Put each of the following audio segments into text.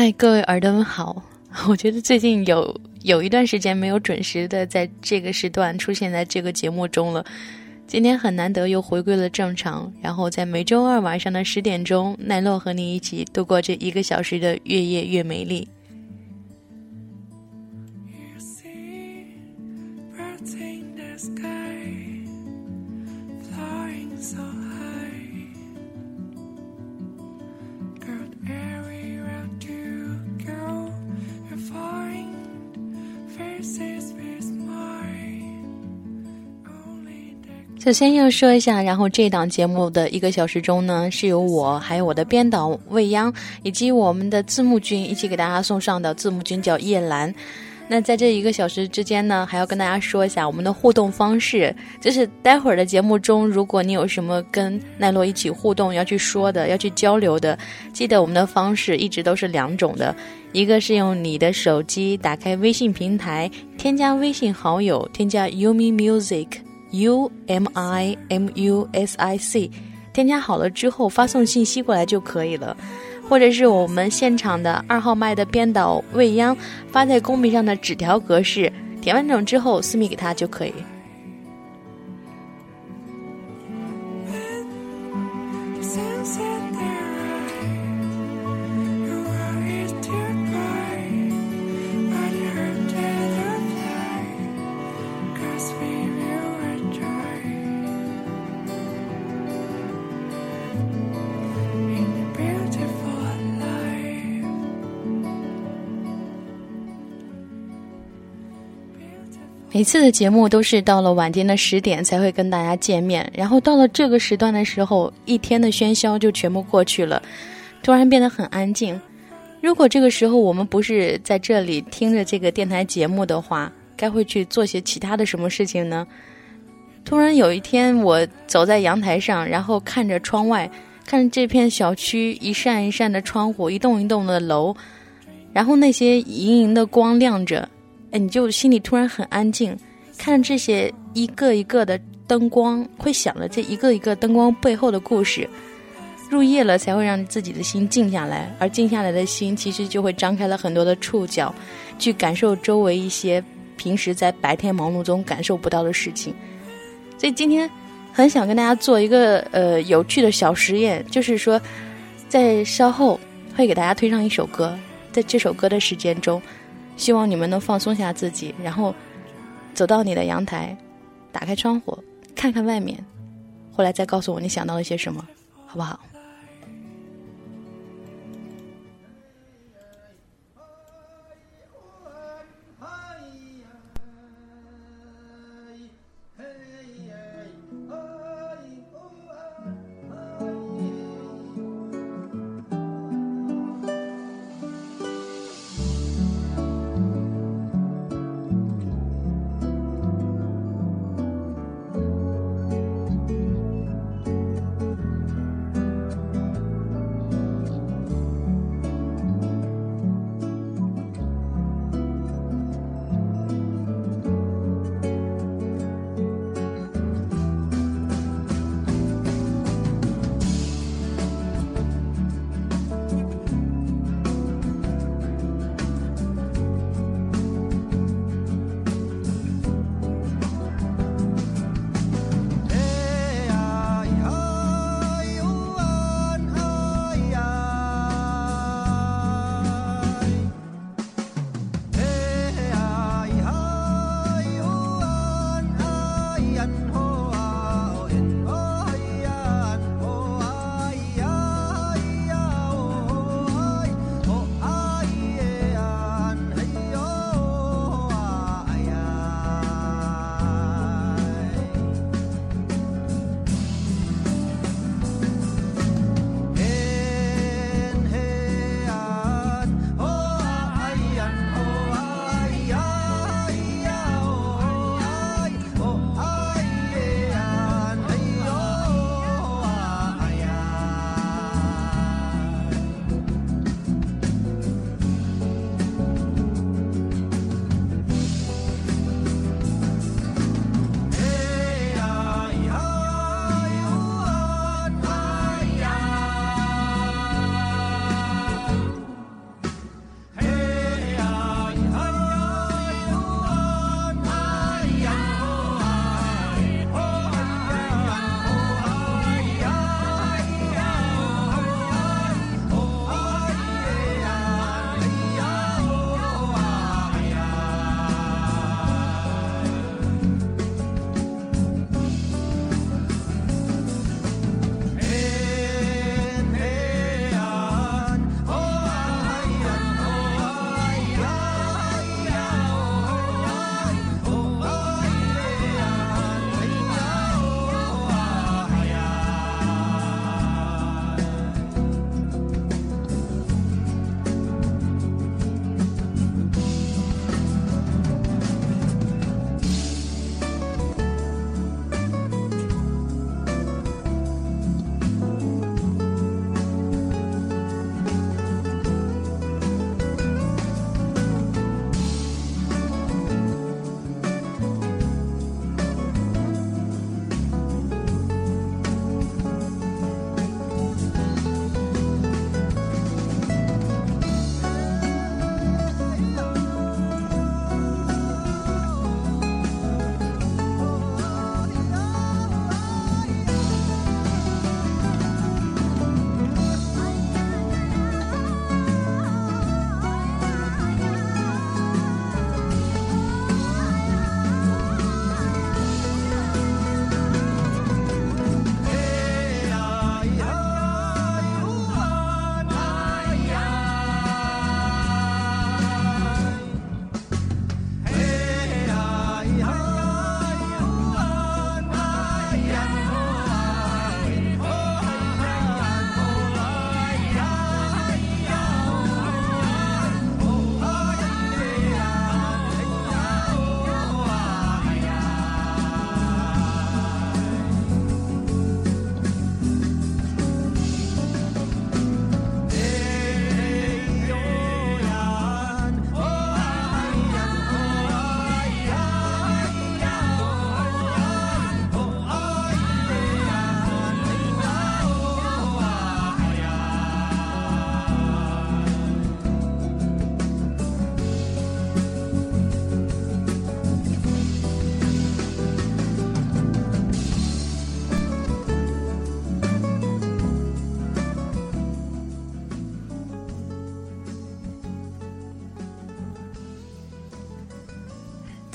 嗨，各位耳朵们好！我觉得最近有有一段时间没有准时的在这个时段出现在这个节目中了。今天很难得又回归了正常，然后在每周二晚上的十点钟，奈洛和你一起度过这一个小时的月夜越美丽。首先要说一下，然后这档节目的一个小时中呢，是由我还有我的编导未央以及我们的字幕君一起给大家送上的。字幕君叫叶兰。那在这一个小时之间呢，还要跟大家说一下我们的互动方式，就是待会儿的节目中，如果你有什么跟奈落一起互动要去说的、要去交流的，记得我们的方式一直都是两种的，一个是用你的手机打开微信平台，添加微信好友，添加 Yumi Music。U M I M U S I C，添加好了之后发送信息过来就可以了，或者是我们现场的二号麦的编导未央发在公屏上的纸条格式，填完整之后私密给他就可以。每次的节目都是到了晚间的十点才会跟大家见面，然后到了这个时段的时候，一天的喧嚣就全部过去了，突然变得很安静。如果这个时候我们不是在这里听着这个电台节目的话，该会去做些其他的什么事情呢？突然有一天，我走在阳台上，然后看着窗外，看着这片小区一扇一扇的窗户，一栋一栋的楼，然后那些莹莹的光亮着。哎，你就心里突然很安静，看这些一个一个的灯光，会想着这一个一个灯光背后的故事。入夜了，才会让自己的心静下来，而静下来的心，其实就会张开了很多的触角，去感受周围一些平时在白天忙碌中感受不到的事情。所以今天很想跟大家做一个呃有趣的小实验，就是说，在稍后会给大家推上一首歌，在这首歌的时间中。希望你们能放松下自己，然后走到你的阳台，打开窗户，看看外面，后来再告诉我你想到了些什么，好不好？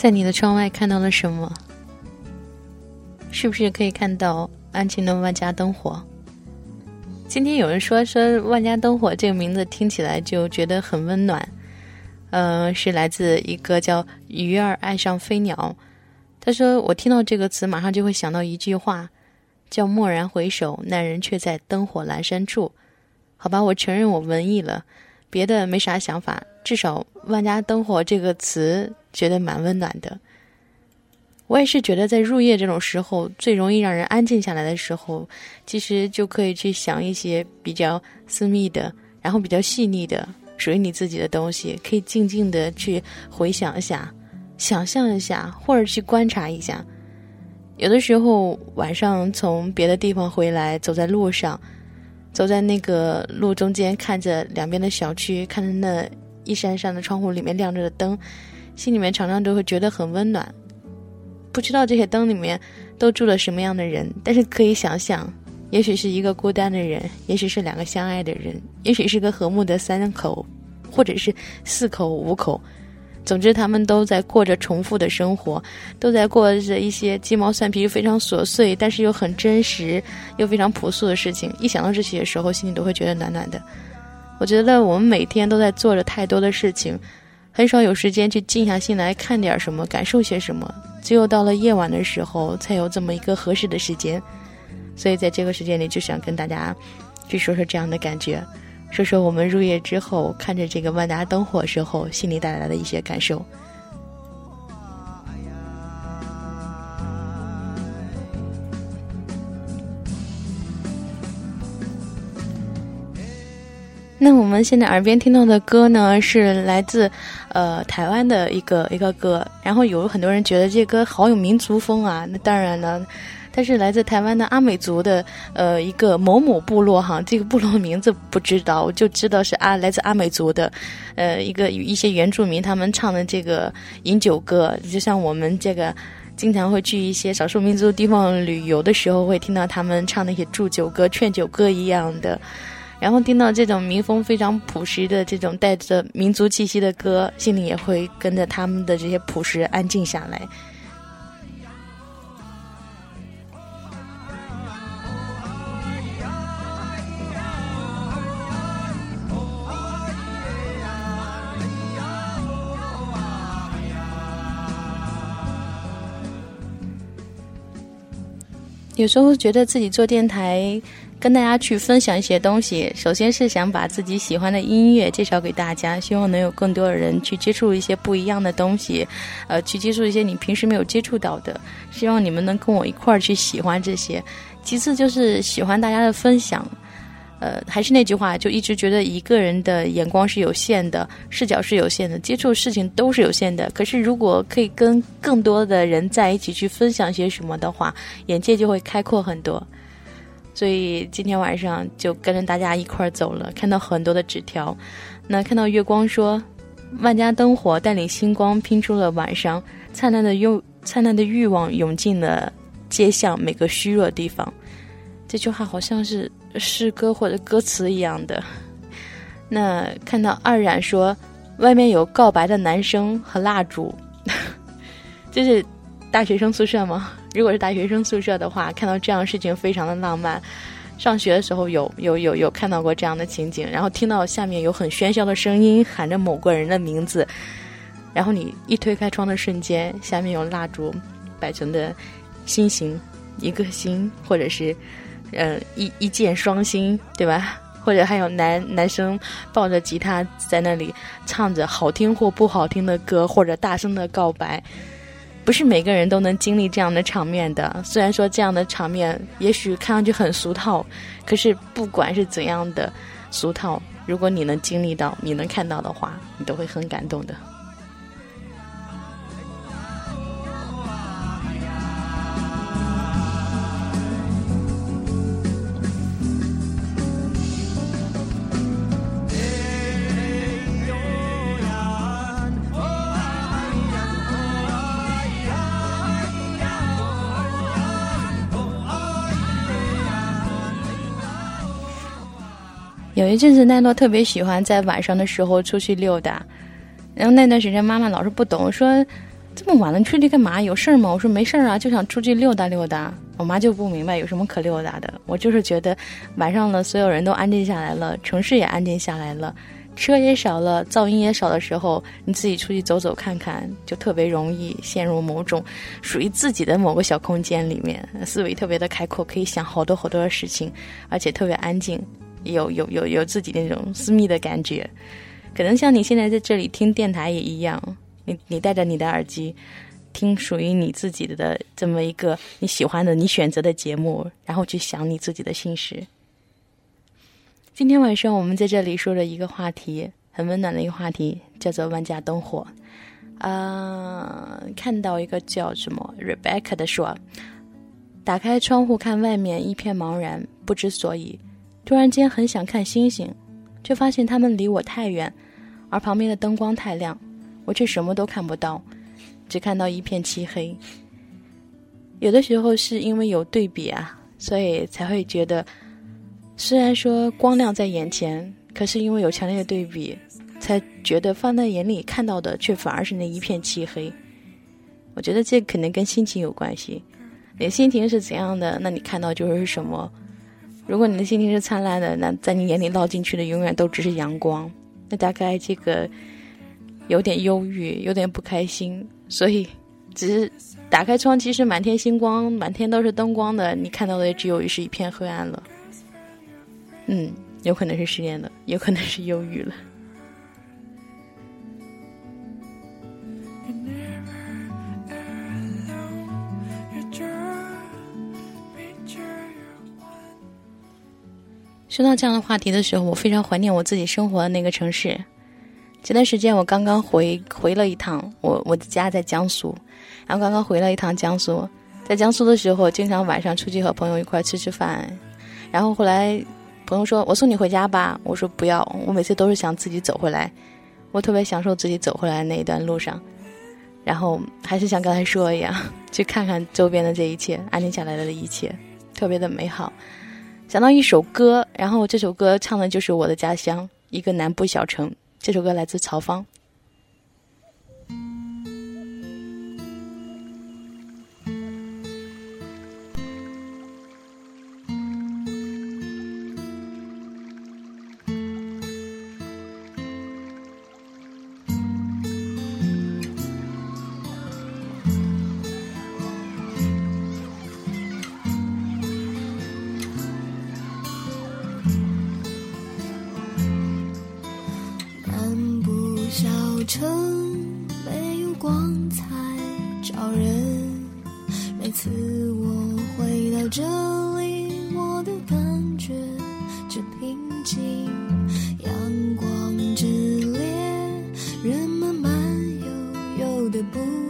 在你的窗外看到了什么？是不是可以看到安静的万家灯火？今天有人说说万家灯火这个名字听起来就觉得很温暖。呃，是来自一个叫鱼儿爱上飞鸟。他说：“我听到这个词，马上就会想到一句话，叫‘蓦然回首，那人却在灯火阑珊处’。好吧，我承认我文艺了，别的没啥想法，至少‘万家灯火’这个词觉得蛮温暖的。我也是觉得，在入夜这种时候，最容易让人安静下来的时候，其实就可以去想一些比较私密的，然后比较细腻的。”属于你自己的东西，可以静静的去回想一下，想象一下，或者去观察一下。有的时候晚上从别的地方回来，走在路上，走在那个路中间，看着两边的小区，看着那一扇扇的窗户里面亮着的灯，心里面常常都会觉得很温暖。不知道这些灯里面都住了什么样的人，但是可以想象。也许是一个孤单的人，也许是两个相爱的人，也许是个和睦的三口，或者是四口五口。总之，他们都在过着重复的生活，都在过着一些鸡毛蒜皮、非常琐碎，但是又很真实又非常朴素的事情。一想到这些的时候，心里都会觉得暖暖的。我觉得我们每天都在做着太多的事情，很少有时间去静下心来看点什么，感受些什么。只有到了夜晚的时候，才有这么一个合适的时间。所以，在这个时间里，就想跟大家去说说这样的感觉，说说我们入夜之后看着这个万达灯火时候，心里带来的一些感受。那我们现在耳边听到的歌呢，是来自呃台湾的一个一个歌，然后有很多人觉得这歌好有民族风啊，那当然了。它是来自台湾的阿美族的，呃，一个某某部落哈，这个部落名字不知道，我就知道是阿来自阿美族的，呃，一个一些原住民他们唱的这个饮酒歌，就像我们这个经常会去一些少数民族地方旅游的时候，会听到他们唱那些祝酒歌、劝酒歌一样的，然后听到这种民风非常朴实的这种带着民族气息的歌，心里也会跟着他们的这些朴实安静下来。有时候觉得自己做电台，跟大家去分享一些东西，首先是想把自己喜欢的音乐介绍给大家，希望能有更多的人去接触一些不一样的东西，呃，去接触一些你平时没有接触到的，希望你们能跟我一块儿去喜欢这些。其次就是喜欢大家的分享。呃，还是那句话，就一直觉得一个人的眼光是有限的，视角是有限的，接触事情都是有限的。可是，如果可以跟更多的人在一起去分享些什么的话，眼界就会开阔很多。所以今天晚上就跟着大家一块儿走了，看到很多的纸条。那看到月光说：“万家灯火带领星光拼出了晚上，灿烂的欲灿烂的欲望涌进了街巷每个虚弱地方。”这句话好像是。诗歌或者歌词一样的。那看到二冉说，外面有告白的男生和蜡烛，就是大学生宿舍吗？如果是大学生宿舍的话，看到这样事情非常的浪漫。上学的时候有有有有看到过这样的情景，然后听到下面有很喧嚣的声音喊着某个人的名字，然后你一推开窗的瞬间，下面有蜡烛摆成的心形，一个心，或者是。嗯，一一箭双星，对吧？或者还有男男生抱着吉他在那里唱着好听或不好听的歌，或者大声的告白，不是每个人都能经历这样的场面的。虽然说这样的场面也许看上去很俗套，可是不管是怎样的俗套，如果你能经历到，你能看到的话，你都会很感动的。有一阵子，奈诺特别喜欢在晚上的时候出去溜达，然后那段时间妈妈老是不懂，说这么晚了，你出去干嘛？有事儿吗？我说没事儿啊，就想出去溜达溜达。我妈就不明白有什么可溜达的。我就是觉得晚上了，所有人都安静下来了，城市也安静下来了，车也少了，噪音也少的时候，你自己出去走走看看，就特别容易陷入某种属于自己的某个小空间里面，思维特别的开阔，可以想好多好多的事情，而且特别安静，有有有有自己那种私密的感觉。可能像你现在在这里听电台也一样。你你戴着你的耳机，听属于你自己的这么一个你喜欢的、你选择的节目，然后去想你自己的心事。今天晚上我们在这里说的一个话题，很温暖的一个话题，叫做“万家灯火”。啊，看到一个叫什么 Rebecca 的说：“打开窗户看外面一片茫然，不知所以。突然间很想看星星，却发现它们离我太远，而旁边的灯光太亮。”我却什么都看不到，只看到一片漆黑。有的时候是因为有对比啊，所以才会觉得，虽然说光亮在眼前，可是因为有强烈的对比，才觉得放在眼里看到的却反而是那一片漆黑。我觉得这可能跟心情有关系，你心情是怎样的，那你看到就是什么。如果你的心情是灿烂的，那在你眼里落进去的永远都只是阳光。那大概这个。有点忧郁，有点不开心，所以只是打开窗，其实满天星光，满天都是灯光的，你看到的也只有是一片黑暗了。嗯，有可能是失恋了，有可能是忧郁了。说到这样的话题的时候，我非常怀念我自己生活的那个城市。前段时间我刚刚回回了一趟，我我的家在江苏，然后刚刚回了一趟江苏，在江苏的时候，经常晚上出去和朋友一块吃吃饭，然后后来朋友说：“我送你回家吧。”我说：“不要，我每次都是想自己走回来，我特别享受自己走回来那一段路上，然后还是像刚才说一样，去看看周边的这一切，安静下来的一切，特别的美好。想到一首歌，然后这首歌唱的就是我的家乡，一个南部小城。这首歌来自曹芳。城没有光彩照人每次我回到这里我都感觉真平静阳光炽烈人们慢悠悠的不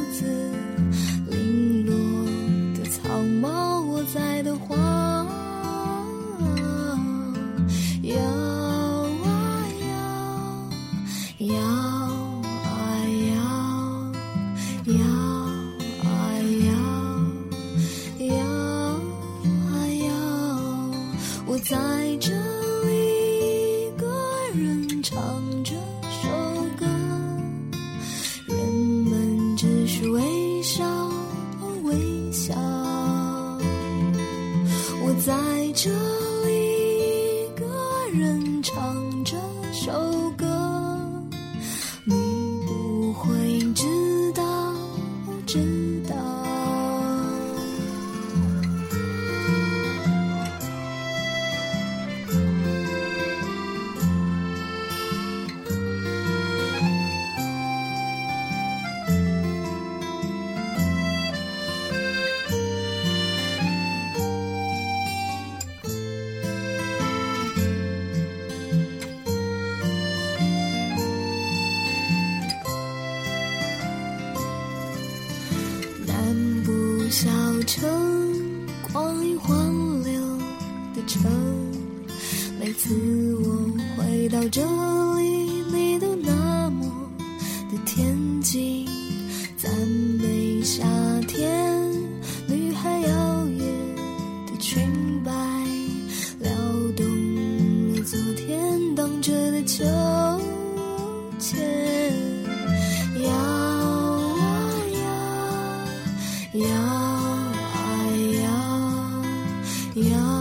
音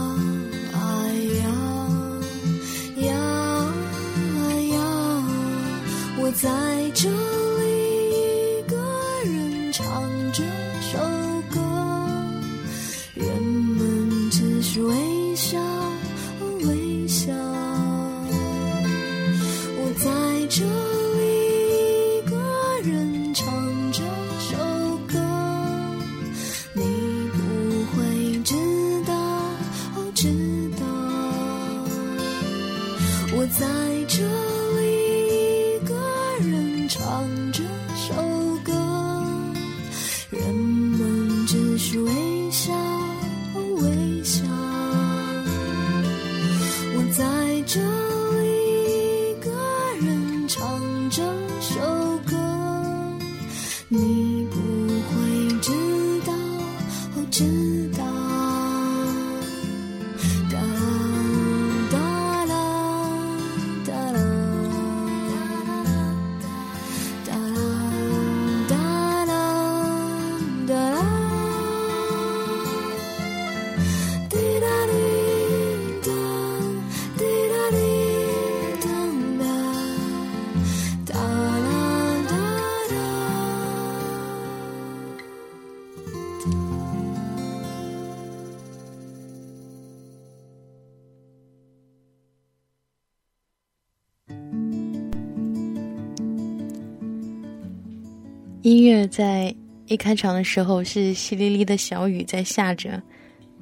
一开场的时候是淅沥沥的小雨在下着，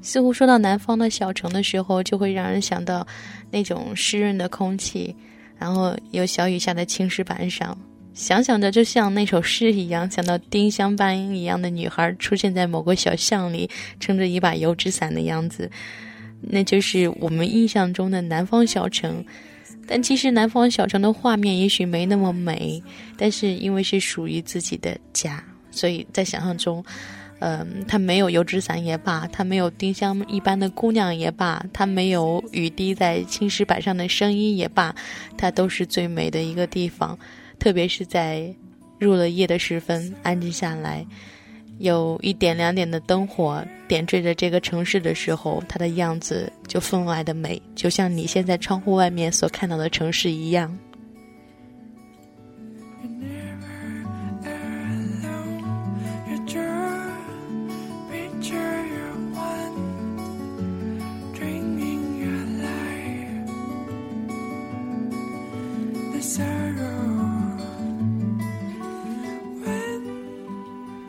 似乎说到南方的小城的时候，就会让人想到那种湿润的空气，然后有小雨下在青石板上，想想着就像那首诗一样，想到丁香般一样的女孩出现在某个小巷里，撑着一把油纸伞的样子，那就是我们印象中的南方小城。但其实南方小城的画面也许没那么美，但是因为是属于自己的家，所以在想象中，嗯，它没有油纸伞也罢，它没有丁香一般的姑娘也罢，它没有雨滴在青石板上的声音也罢，它都是最美的一个地方。特别是在入了夜的时分，安静下来。有一点两点的灯火点缀着这个城市的时候，它的样子就分外的美，就像你现在窗户外面所看到的城市一样。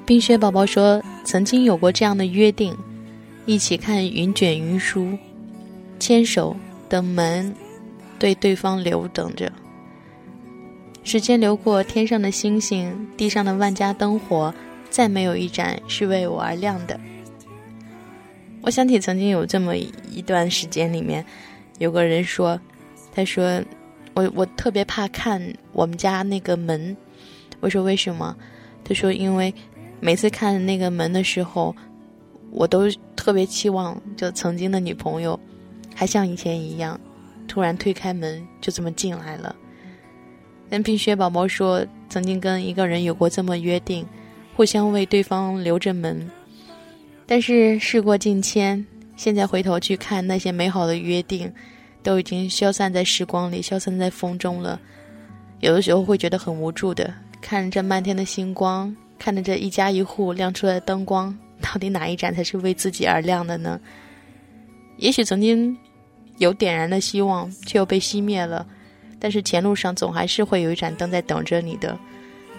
冰雪宝宝说：“曾经有过这样的约定，一起看云卷云舒，牵手等门，对对方留等着。时间流过，天上的星星，地上的万家灯火，再没有一盏是为我而亮的。我想起曾经有这么一段时间里面，有个人说，他说我我特别怕看我们家那个门。我说为什么？他说因为。”每次看那个门的时候，我都特别期望，就曾经的女朋友，还像以前一样，突然推开门就这么进来了。跟冰雪宝宝说，曾经跟一个人有过这么约定，互相为对方留着门。但是事过境迁，现在回头去看那些美好的约定，都已经消散在时光里，消散在风中了。有的时候会觉得很无助的，看着漫天的星光。看着这一家一户亮出来的灯光，到底哪一盏才是为自己而亮的呢？也许曾经有点燃的希望，却又被熄灭了。但是前路上总还是会有一盏灯在等着你的。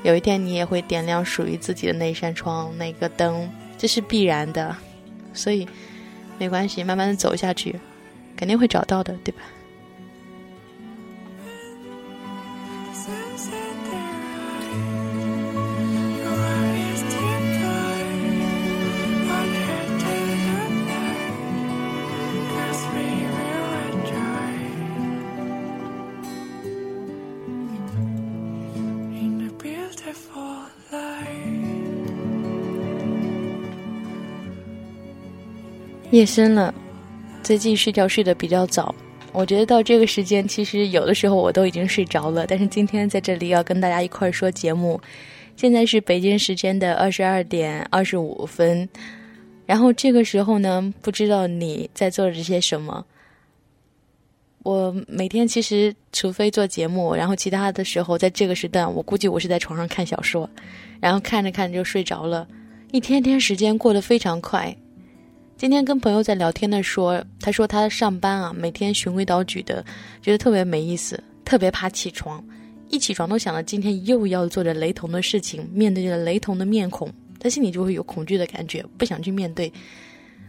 有一天你也会点亮属于自己的那扇窗、那个灯，这是必然的。所以没关系，慢慢的走下去，肯定会找到的，对吧？夜深了，最近睡觉睡得比较早。我觉得到这个时间，其实有的时候我都已经睡着了。但是今天在这里要跟大家一块儿说节目。现在是北京时间的二十二点二十五分。然后这个时候呢，不知道你在做着些什么。我每天其实，除非做节目，然后其他的时候，在这个时段，我估计我是在床上看小说，然后看着看着就睡着了。一天天时间过得非常快。今天跟朋友在聊天的说，他说他上班啊，每天循规蹈矩的，觉得特别没意思，特别怕起床，一起床都想着今天又要做着雷同的事情，面对着雷同的面孔，他心里就会有恐惧的感觉，不想去面对。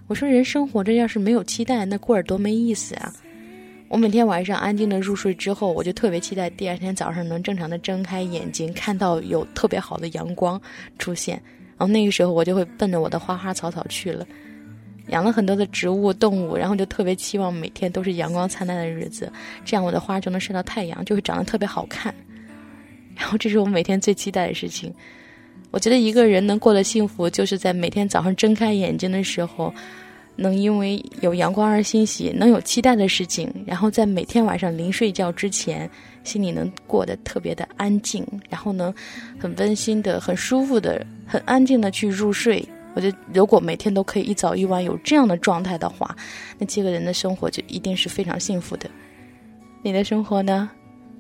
我说人生活着要是没有期待，那过着多没意思啊！我每天晚上安静的入睡之后，我就特别期待第二天早上能正常的睁开眼睛，看到有特别好的阳光出现。然后那个时候我就会奔着我的花花草草去了，养了很多的植物动物，然后就特别期望每天都是阳光灿烂的日子，这样我的花就能晒到太阳，就会长得特别好看。然后这是我每天最期待的事情。我觉得一个人能过得幸福，就是在每天早上睁开眼睛的时候。能因为有阳光而欣喜，能有期待的事情，然后在每天晚上临睡觉之前，心里能过得特别的安静，然后能，很温馨的、很舒服的、很安静的去入睡。我觉得，如果每天都可以一早一晚有这样的状态的话，那这个人的生活就一定是非常幸福的。你的生活呢？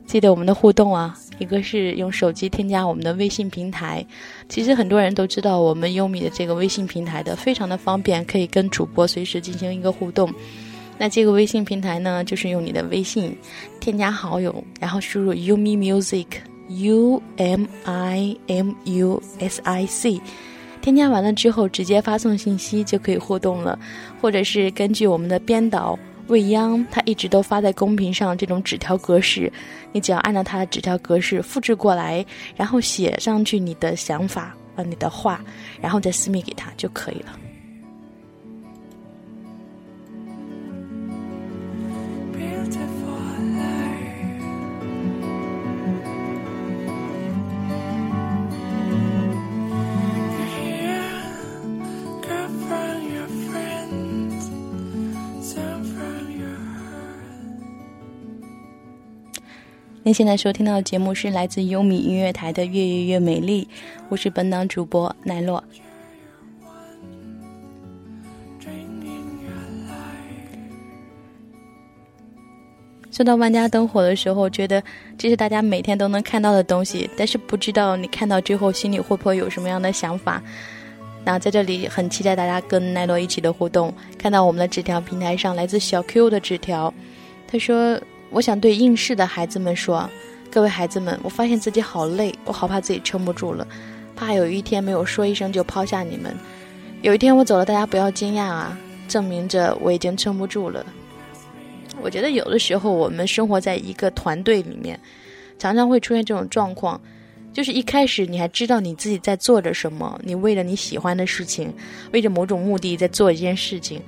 记得我们的互动啊，一个是用手机添加我们的微信平台，其实很多人都知道我们优米的这个微信平台的，非常的方便，可以跟主播随时进行一个互动。那这个微信平台呢，就是用你的微信添加好友，然后输入 Umi Music U M I M U S I C，添加完了之后直接发送信息就可以互动了，或者是根据我们的编导。未央，他一直都发在公屏上这种纸条格式，你只要按照他的纸条格式复制过来，然后写上去你的想法啊，你的话，然后再私密给他就可以了。您现在收听到的节目是来自优米音乐台的《越越越美丽》，我是本档主播奈落。说到万家灯火的时候，觉得这是大家每天都能看到的东西，但是不知道你看到之后心里会不会有什么样的想法？那在这里很期待大家跟奈落一起的互动。看到我们的纸条平台上来自小 Q 的纸条，他说。我想对应试的孩子们说：“各位孩子们，我发现自己好累，我好怕自己撑不住了，怕有一天没有说一声就抛下你们。有一天我走了，大家不要惊讶啊，证明着我已经撑不住了。”我觉得有的时候我们生活在一个团队里面，常常会出现这种状况，就是一开始你还知道你自己在做着什么，你为了你喜欢的事情，为着某种目的在做一件事情。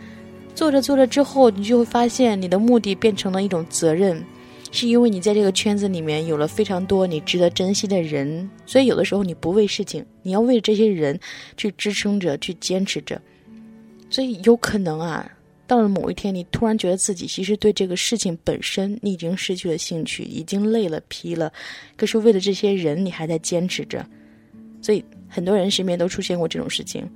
做着做着之后，你就会发现你的目的变成了一种责任，是因为你在这个圈子里面有了非常多你值得珍惜的人，所以有的时候你不为事情，你要为这些人去支撑着、去坚持着。所以有可能啊，到了某一天，你突然觉得自己其实对这个事情本身你已经失去了兴趣，已经累了、疲了，可是为了这些人，你还在坚持着。所以很多人身边都出现过这种事情。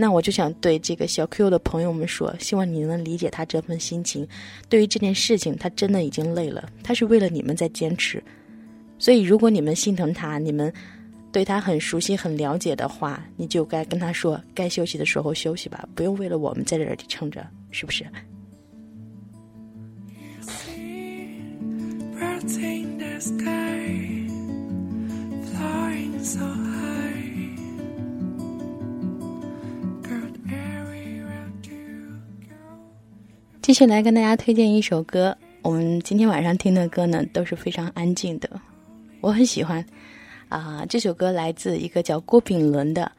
那我就想对这个小 Q 的朋友们说，希望你能理解他这份心情。对于这件事情，他真的已经累了，他是为了你们在坚持。所以，如果你们心疼他，你们对他很熟悉、很了解的话，你就该跟他说，该休息的时候休息吧，不用为了我们在这里撑着，是不是？继续来跟大家推荐一首歌，我们今天晚上听的歌呢都是非常安静的，我很喜欢。啊，这首歌来自一个叫郭炳伦的，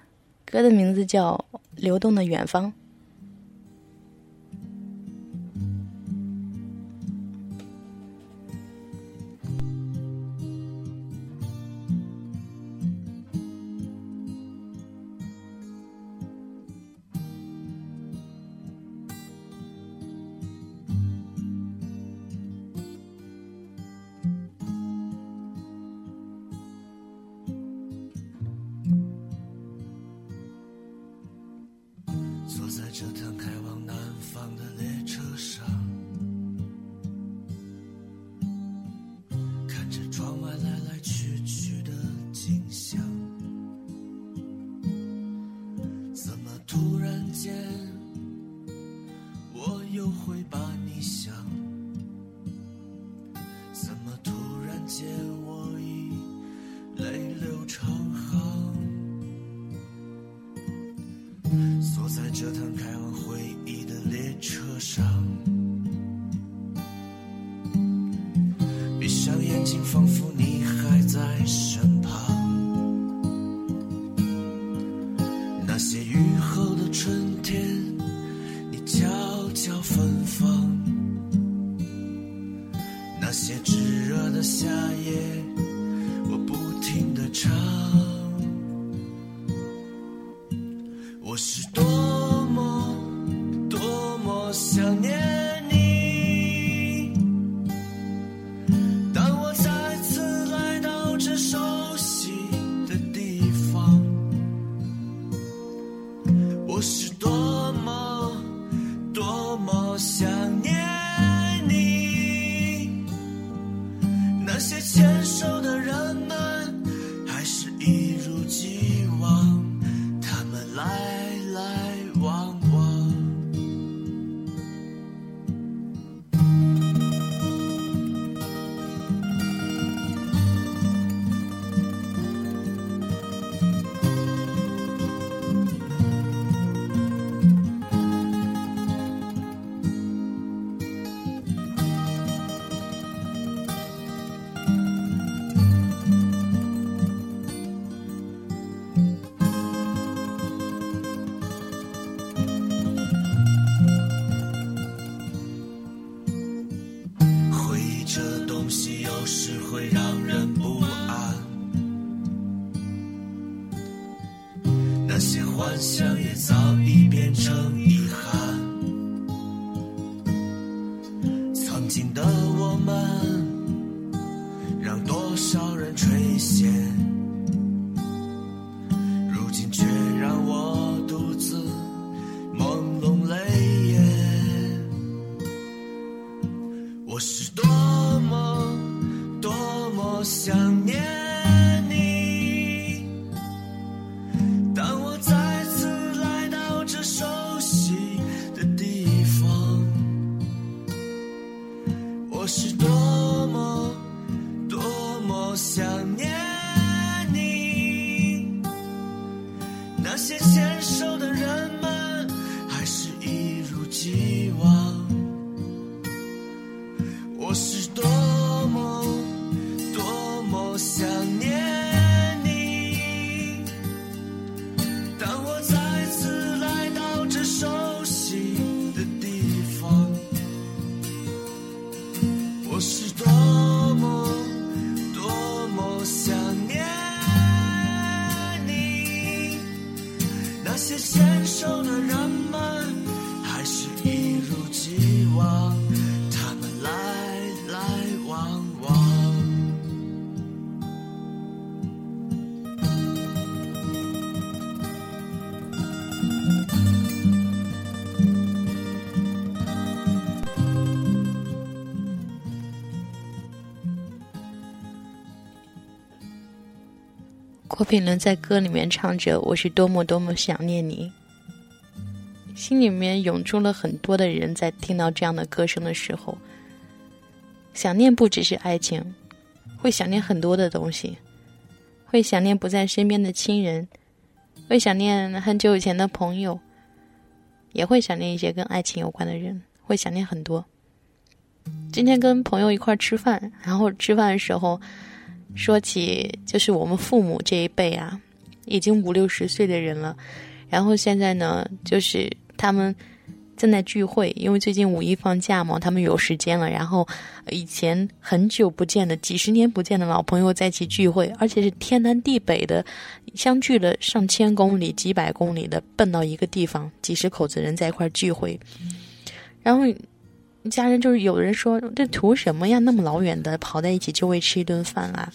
歌的名字叫《流动的远方》。那些炙热的夏夜，我不停地唱。我是品伦在歌里面唱着：“我是多么多么想念你。”心里面涌出了很多的人，在听到这样的歌声的时候，想念不只是爱情，会想念很多的东西，会想念不在身边的亲人，会想念很久以前的朋友，也会想念一些跟爱情有关的人，会想念很多。今天跟朋友一块吃饭，然后吃饭的时候。说起就是我们父母这一辈啊，已经五六十岁的人了，然后现在呢，就是他们正在聚会，因为最近五一放假嘛，他们有时间了。然后以前很久不见的、几十年不见的老朋友在一起聚会，而且是天南地北的，相距了上千公里、几百公里的，奔到一个地方，几十口子人在一块聚会，然后。家人就是有人说这图什么呀？那么老远的跑在一起就为吃一顿饭啊！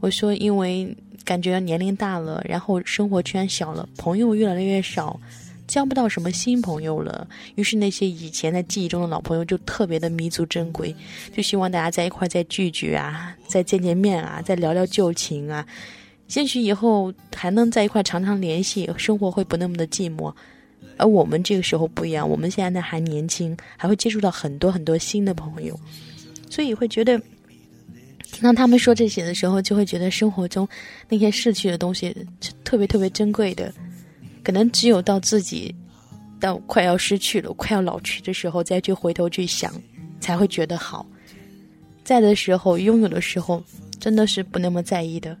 我说因为感觉年龄大了，然后生活圈小了，朋友越来越少，交不到什么新朋友了。于是那些以前在记忆中的老朋友就特别的弥足珍贵，就希望大家在一块再聚聚啊，再见见面啊，再聊聊旧情啊。兴许以后还能在一块常常联系，生活会不那么的寂寞。而我们这个时候不一样，我们现在呢还年轻，还会接触到很多很多新的朋友，所以会觉得听到他们说这些的时候，就会觉得生活中那些逝去的东西是特别特别珍贵的。可能只有到自己到快要失去了、快要老去的时候，再去回头去想，才会觉得好。在的时候，拥有的时候，真的是不那么在意的。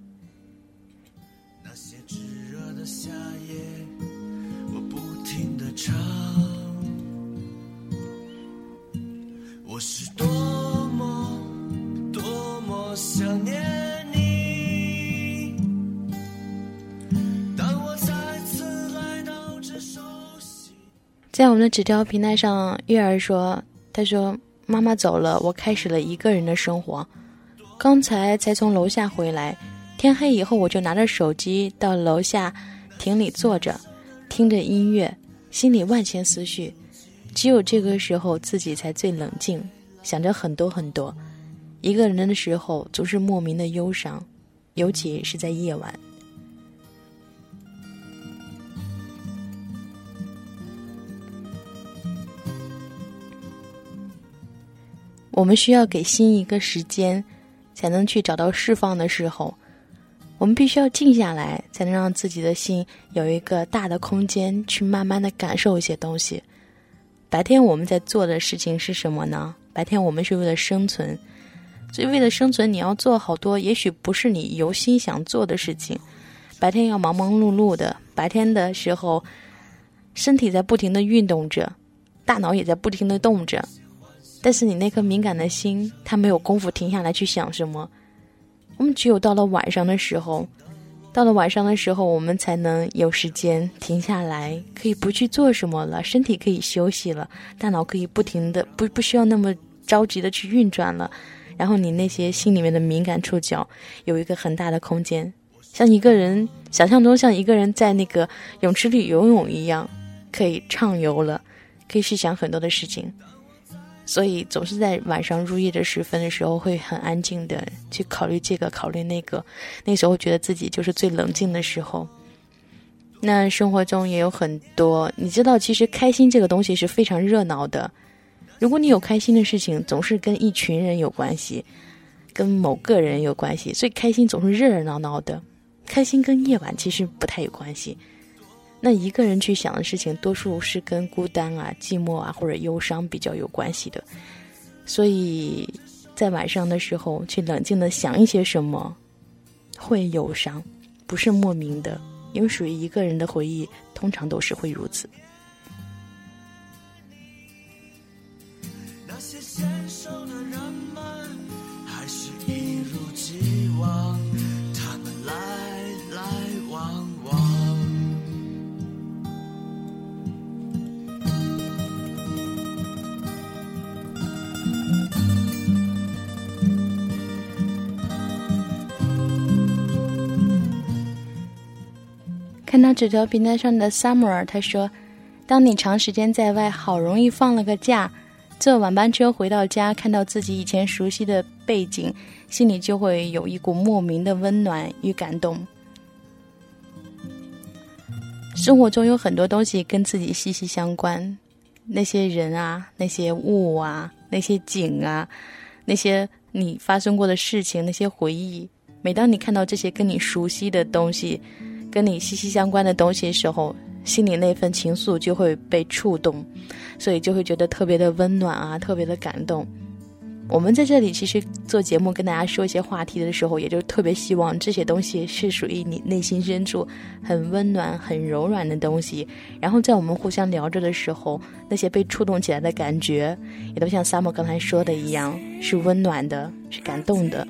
在我们的纸条平台上，月儿说：“他说妈妈走了，我开始了一个人的生活。刚才才从楼下回来，天黑以后我就拿着手机到楼下亭里坐着，听着音乐，心里万千思绪。只有这个时候自己才最冷静，想着很多很多。一个人的时候总是莫名的忧伤，尤其是在夜晚。”我们需要给心一个时间，才能去找到释放的时候。我们必须要静下来，才能让自己的心有一个大的空间，去慢慢的感受一些东西。白天我们在做的事情是什么呢？白天我们是为了生存，所以为了生存，你要做好多，也许不是你由心想做的事情。白天要忙忙碌碌的，白天的时候，身体在不停的运动着，大脑也在不停的动着。但是你那颗敏感的心，它没有功夫停下来去想什么。我们只有到了晚上的时候，到了晚上的时候，我们才能有时间停下来，可以不去做什么了，身体可以休息了，大脑可以不停的不不需要那么着急的去运转了。然后你那些心里面的敏感触角有一个很大的空间，像一个人想象中像一个人在那个泳池里游泳一样，可以畅游了，可以去想很多的事情。所以总是在晚上入夜的时分的时候，会很安静的去考虑这个，考虑那个。那时候觉得自己就是最冷静的时候。那生活中也有很多，你知道，其实开心这个东西是非常热闹的。如果你有开心的事情，总是跟一群人有关系，跟某个人有关系，所以开心总是热热闹闹的。开心跟夜晚其实不太有关系。那一个人去想的事情，多数是跟孤单啊、寂寞啊或者忧伤比较有关系的。所以在晚上的时候，去冷静的想一些什么，会忧伤，不是莫名的，因为属于一个人的回忆，通常都是会如此。看到纸条平台上的 Summer，他说：“当你长时间在外，好容易放了个假，坐晚班车回到家，看到自己以前熟悉的背景，心里就会有一股莫名的温暖与感动。生活中有很多东西跟自己息息相关，那些人啊，那些物啊，那些景啊，那些你发生过的事情，那些回忆，每当你看到这些跟你熟悉的东西。”跟你息息相关的东西时候，心里那份情愫就会被触动，所以就会觉得特别的温暖啊，特别的感动。我们在这里其实做节目跟大家说一些话题的时候，也就特别希望这些东西是属于你内心深处很温暖、很柔软的东西。然后在我们互相聊着的时候，那些被触动起来的感觉，也都像 Sam 刚才说的一样，是温暖的，是感动的。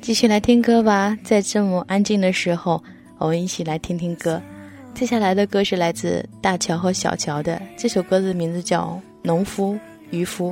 继续来听歌吧，在这么安静的时候，我们一起来听听歌。接下来的歌是来自大乔和小乔的，这首歌的名字叫《农夫渔夫》。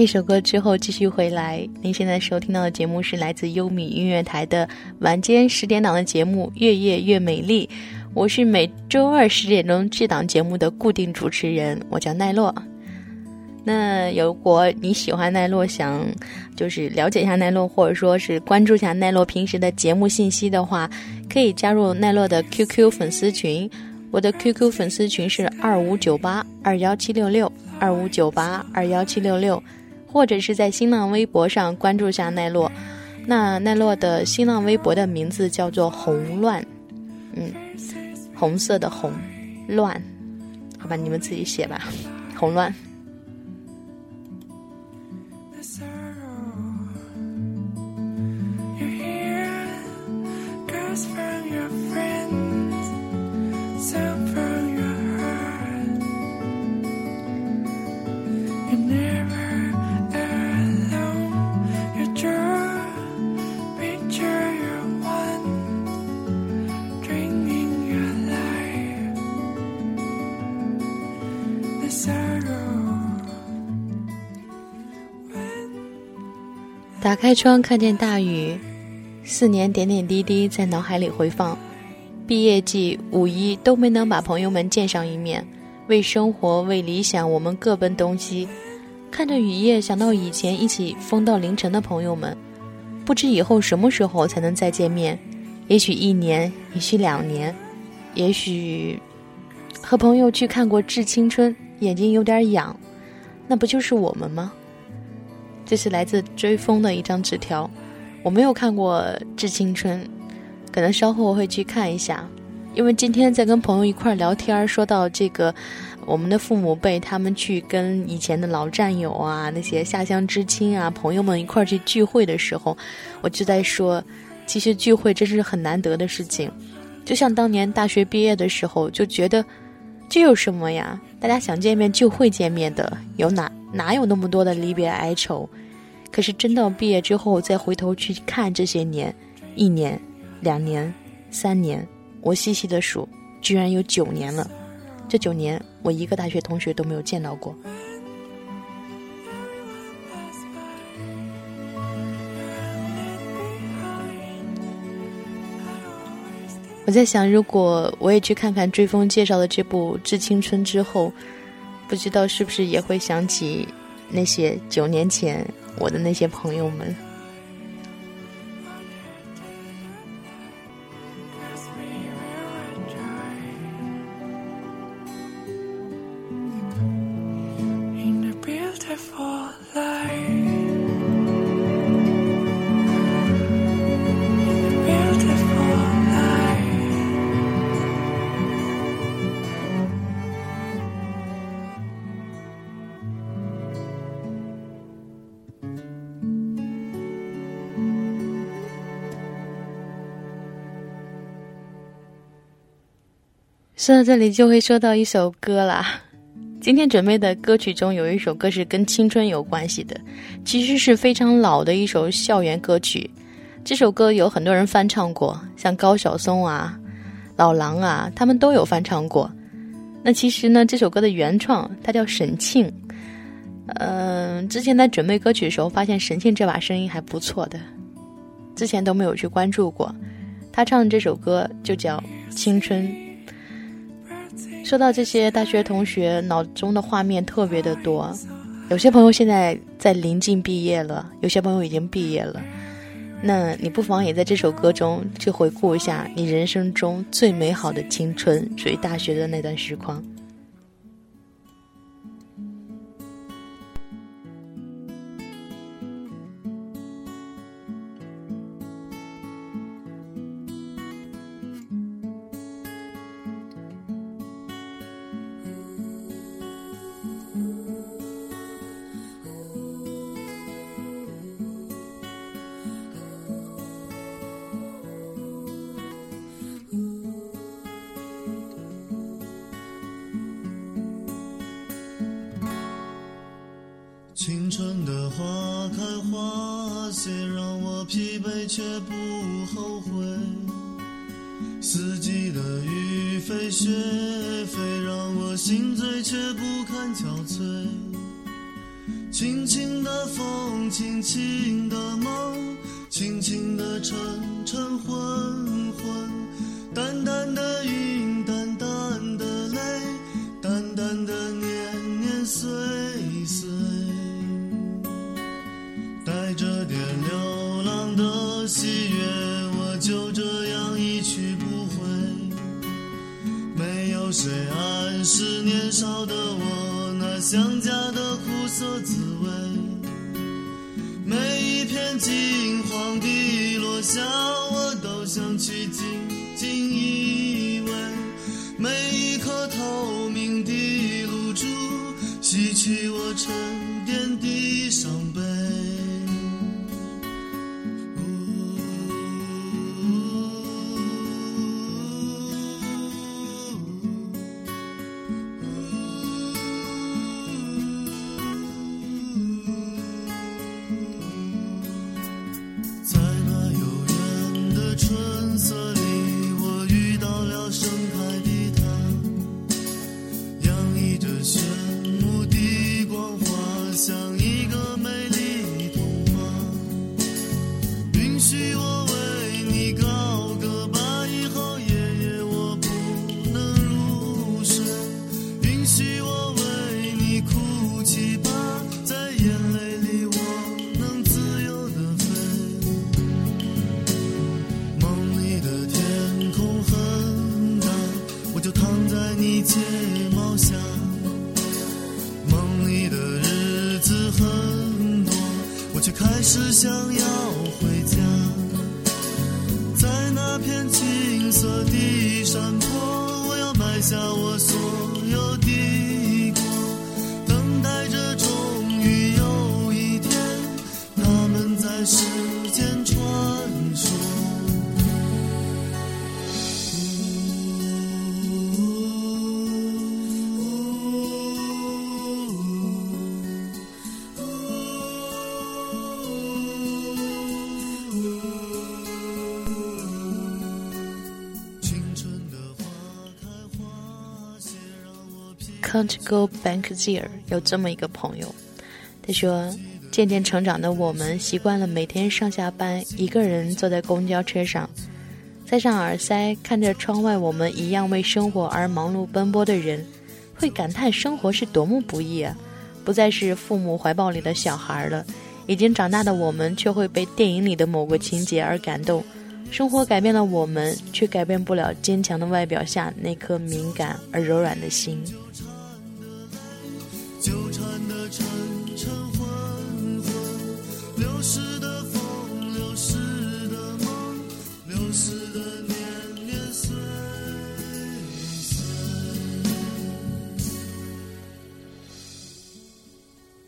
一首歌之后继续回来，您现在收听到的节目是来自优米音乐台的晚间十点档的节目《越夜越美丽》，我是每周二十点钟这档节目的固定主持人，我叫奈落。那如果你喜欢奈落，想就是了解一下奈落，或者说是关注一下奈落平时的节目信息的话，可以加入奈落的 QQ 粉丝群。我的 QQ 粉丝群是二五九八二幺七六六二五九八二幺七六六，或者是在新浪微博上关注下奈落。那奈落的新浪微博的名字叫做红乱，嗯，红色的红，乱，好吧，你们自己写吧，红乱。打开窗，看见大雨，四年点点滴滴在脑海里回放。毕业季、五一都没能把朋友们见上一面，为生活、为理想，我们各奔东西。看着雨夜，想到以前一起疯到凌晨的朋友们，不知以后什么时候才能再见面？也许一年，也许两年，也许和朋友去看过《致青春》，眼睛有点痒，那不就是我们吗？这是来自追风的一张纸条，我没有看过《致青春》，可能稍后我会去看一下，因为今天在跟朋友一块聊天，说到这个我们的父母辈，他们去跟以前的老战友啊、那些下乡知青啊、朋友们一块去聚会的时候，我就在说，其实聚会真是很难得的事情。就像当年大学毕业的时候，就觉得这有什么呀？大家想见面就会见面的，有哪哪有那么多的离别哀愁？可是真到毕业之后，再回头去看这些年，一年、两年、三年，我细细的数，居然有九年了。这九年，我一个大学同学都没有见到过。我在想，如果我也去看看追风介绍的这部《致青春》之后，不知道是不是也会想起那些九年前我的那些朋友们。说到这里就会说到一首歌啦。今天准备的歌曲中有一首歌是跟青春有关系的，其实是非常老的一首校园歌曲。这首歌有很多人翻唱过，像高晓松啊、老狼啊，他们都有翻唱过。那其实呢，这首歌的原创他叫沈庆。嗯、之前在准备歌曲的时候，发现沈庆这把声音还不错的，之前都没有去关注过。他唱的这首歌就叫《青春》。说到这些大学同学，脑中的画面特别的多。有些朋友现在在临近毕业了，有些朋友已经毕业了。那你不妨也在这首歌中去回顾一下你人生中最美好的青春，属于大学的那段时光。轻轻的风，轻轻的梦，轻轻的晨晨昏昏，淡淡的云，淡淡的泪，淡淡的年年岁岁。带着点流浪的喜悦，我就这样一去不回。没有谁暗示年少的我那想家的苦涩滋味。每一片金黄的落下，我都想去紧紧依偎。每一颗透明的露珠，洗去我沉淀的伤要回家。在那片青色的山坡，我要埋下我所有 Can't go back there。有这么一个朋友，他说，渐渐成长的我们习惯了每天上下班一个人坐在公交车上，塞上耳塞，看着窗外我们一样为生活而忙碌奔波的人，会感叹生活是多么不易啊！不再是父母怀抱里的小孩了，已经长大的我们却会被电影里的某个情节而感动。生活改变了我们，却改变不了坚强的外表下那颗敏感而柔软的心。纠缠的沉沉昏昏，流逝的风，流逝的梦，流逝的年年岁岁。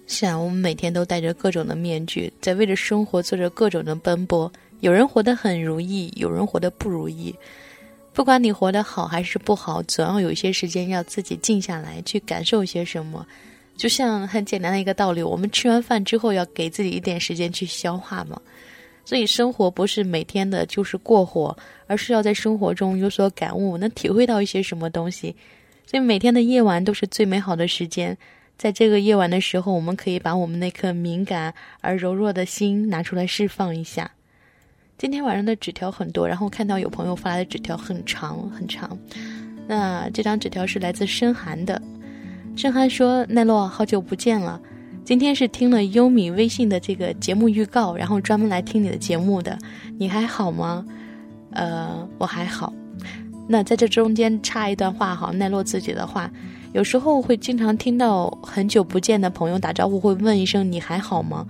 是啊，我们每天都戴着各种的面具，在为着生活做着各种的奔波。有人活得很如意，有人活得不如意。不管你活得好还是不好，总要有一些时间要自己静下来，去感受些什么。就像很简单的一个道理，我们吃完饭之后要给自己一点时间去消化嘛。所以生活不是每天的就是过活，而是要在生活中有所感悟，能体会到一些什么东西。所以每天的夜晚都是最美好的时间，在这个夜晚的时候，我们可以把我们那颗敏感而柔弱的心拿出来释放一下。今天晚上的纸条很多，然后看到有朋友发来的纸条很长很长。那这张纸条是来自深寒的，深寒说：“奈落，好久不见了。今天是听了优米微信的这个节目预告，然后专门来听你的节目的。你还好吗？呃，我还好。那在这中间插一段话哈，奈落自己的话，有时候会经常听到很久不见的朋友打招呼，会问一声你还好吗？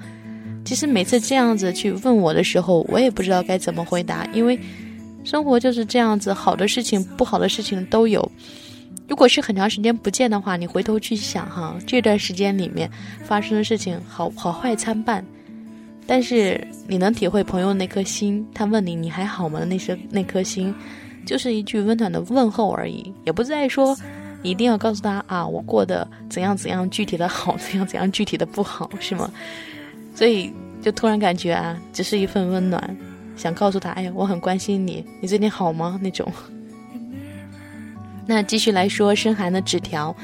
其实每次这样子去问我的时候，我也不知道该怎么回答，因为生活就是这样子，好的事情、不好的事情都有。如果是很长时间不见的话，你回头去想哈，这段时间里面发生的事情好好坏参半，但是你能体会朋友那颗心，他问你你还好吗？那些那颗心，就是一句温暖的问候而已，也不再说你一定要告诉他啊，我过得怎样怎样具体的好，怎样怎样具体的不好，是吗？所以就突然感觉啊，只是一份温暖，想告诉他，哎呀，我很关心你，你最近好吗？那种。那继续来说深寒的纸条，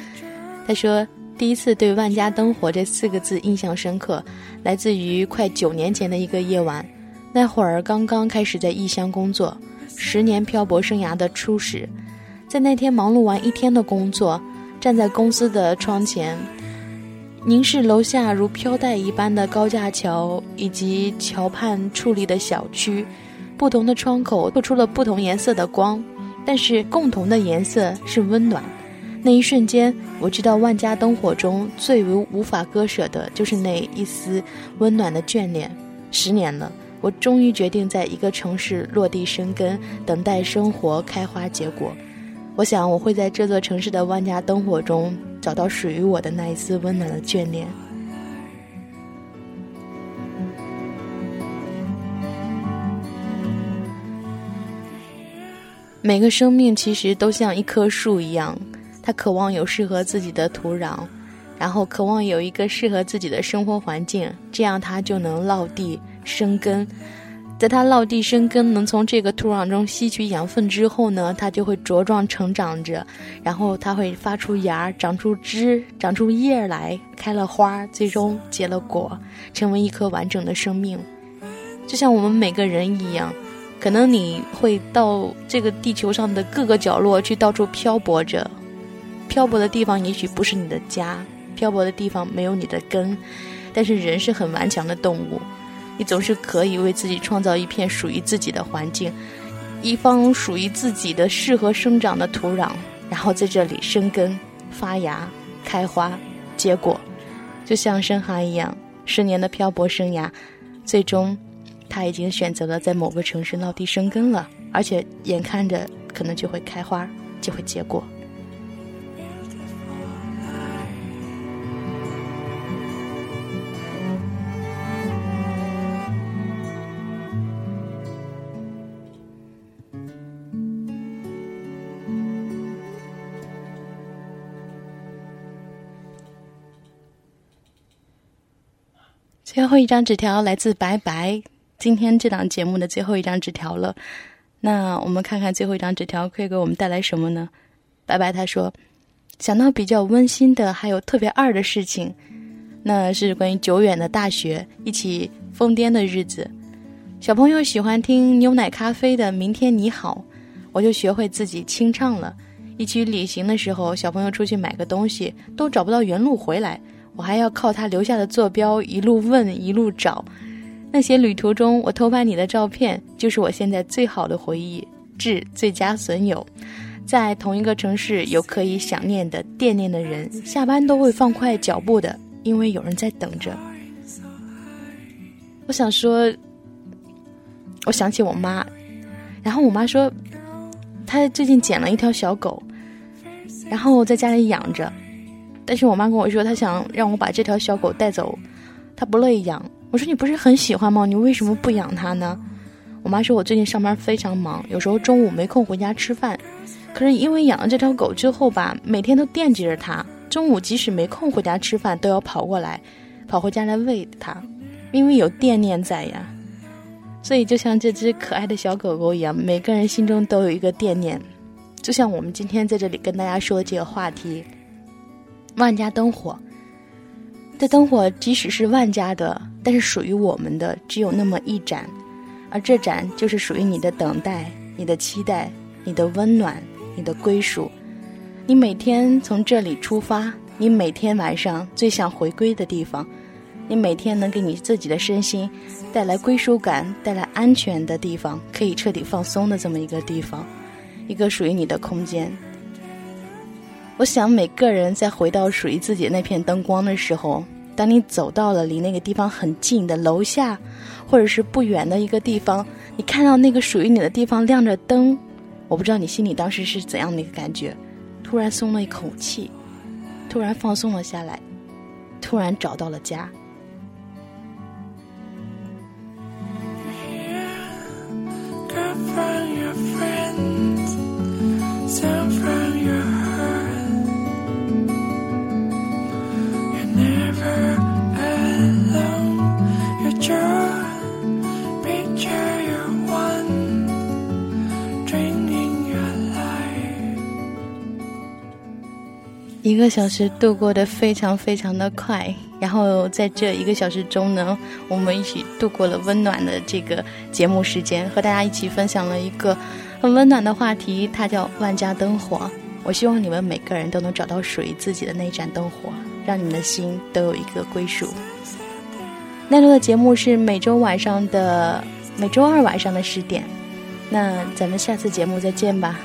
他说第一次对“万家灯火”这四个字印象深刻，来自于快九年前的一个夜晚，那会儿刚刚开始在异乡工作，十年漂泊生涯的初始，在那天忙碌完一天的工作，站在公司的窗前。凝视楼下如飘带一般的高架桥，以及桥畔矗立的小区，不同的窗口透出了不同颜色的光，但是共同的颜色是温暖。那一瞬间，我知道万家灯火中最为无法割舍的就是那一丝温暖的眷恋。十年了，我终于决定在一个城市落地生根，等待生活开花结果。我想，我会在这座城市的万家灯火中找到属于我的那一丝温暖的眷恋。每个生命其实都像一棵树一样，它渴望有适合自己的土壤，然后渴望有一个适合自己的生活环境，这样它就能落地生根。在它落地生根，能从这个土壤中吸取养分之后呢，它就会茁壮成长着，然后它会发出芽，长出枝，长出叶来，开了花，最终结了果，成为一棵完整的生命。就像我们每个人一样，可能你会到这个地球上的各个角落去到处漂泊着，漂泊的地方也许不是你的家，漂泊的地方没有你的根，但是人是很顽强的动物。你总是可以为自己创造一片属于自己的环境，一方属于自己的适合生长的土壤，然后在这里生根、发芽、开花、结果，就像深寒一样，十年的漂泊生涯，最终他已经选择了在某个城市落地生根了。而且眼看着可能就会开花，就会结果。最后一张纸条来自白白，今天这档节目的最后一张纸条了。那我们看看最后一张纸条可以给我们带来什么呢？白白他说，想到比较温馨的，还有特别二的事情，那是关于久远的大学一起疯癫的日子。小朋友喜欢听牛奶咖啡的《明天你好》，我就学会自己清唱了。一起旅行的时候，小朋友出去买个东西都找不到原路回来。我还要靠他留下的坐标一路问一路找，那些旅途中我偷拍你的照片，就是我现在最好的回忆。致最佳损友，在同一个城市有可以想念的、惦念的人，下班都会放快脚步的，因为有人在等着。我想说，我想起我妈，然后我妈说，她最近捡了一条小狗，然后在家里养着。但是我妈跟我说，她想让我把这条小狗带走，她不乐意养。我说你不是很喜欢吗？你为什么不养它呢？我妈说我最近上班非常忙，有时候中午没空回家吃饭。可是因为养了这条狗之后吧，每天都惦记着它，中午即使没空回家吃饭，都要跑过来，跑回家来喂它，因为有惦念在呀。所以就像这只可爱的小狗狗一样，每个人心中都有一个惦念，就像我们今天在这里跟大家说的这个话题。万家灯火，这灯火即使是万家的，但是属于我们的只有那么一盏，而这盏就是属于你的等待、你的期待、你的温暖、你的归属。你每天从这里出发，你每天晚上最想回归的地方，你每天能给你自己的身心带来归属感、带来安全的地方，可以彻底放松的这么一个地方，一个属于你的空间。我想每个人在回到属于自己那片灯光的时候，当你走到了离那个地方很近的楼下，或者是不远的一个地方，你看到那个属于你的地方亮着灯，我不知道你心里当时是怎样的一个感觉，突然松了一口气，突然放松了下来，突然找到了家。Got from 一个小时度过的非常非常的快，然后在这一个小时中呢，我们一起度过了温暖的这个节目时间，和大家一起分享了一个很温暖的话题，它叫万家灯火。我希望你们每个人都能找到属于自己的那盏灯火，让你们的心都有一个归属。奈落的节目是每周晚上的每周二晚上的十点，那咱们下次节目再见吧。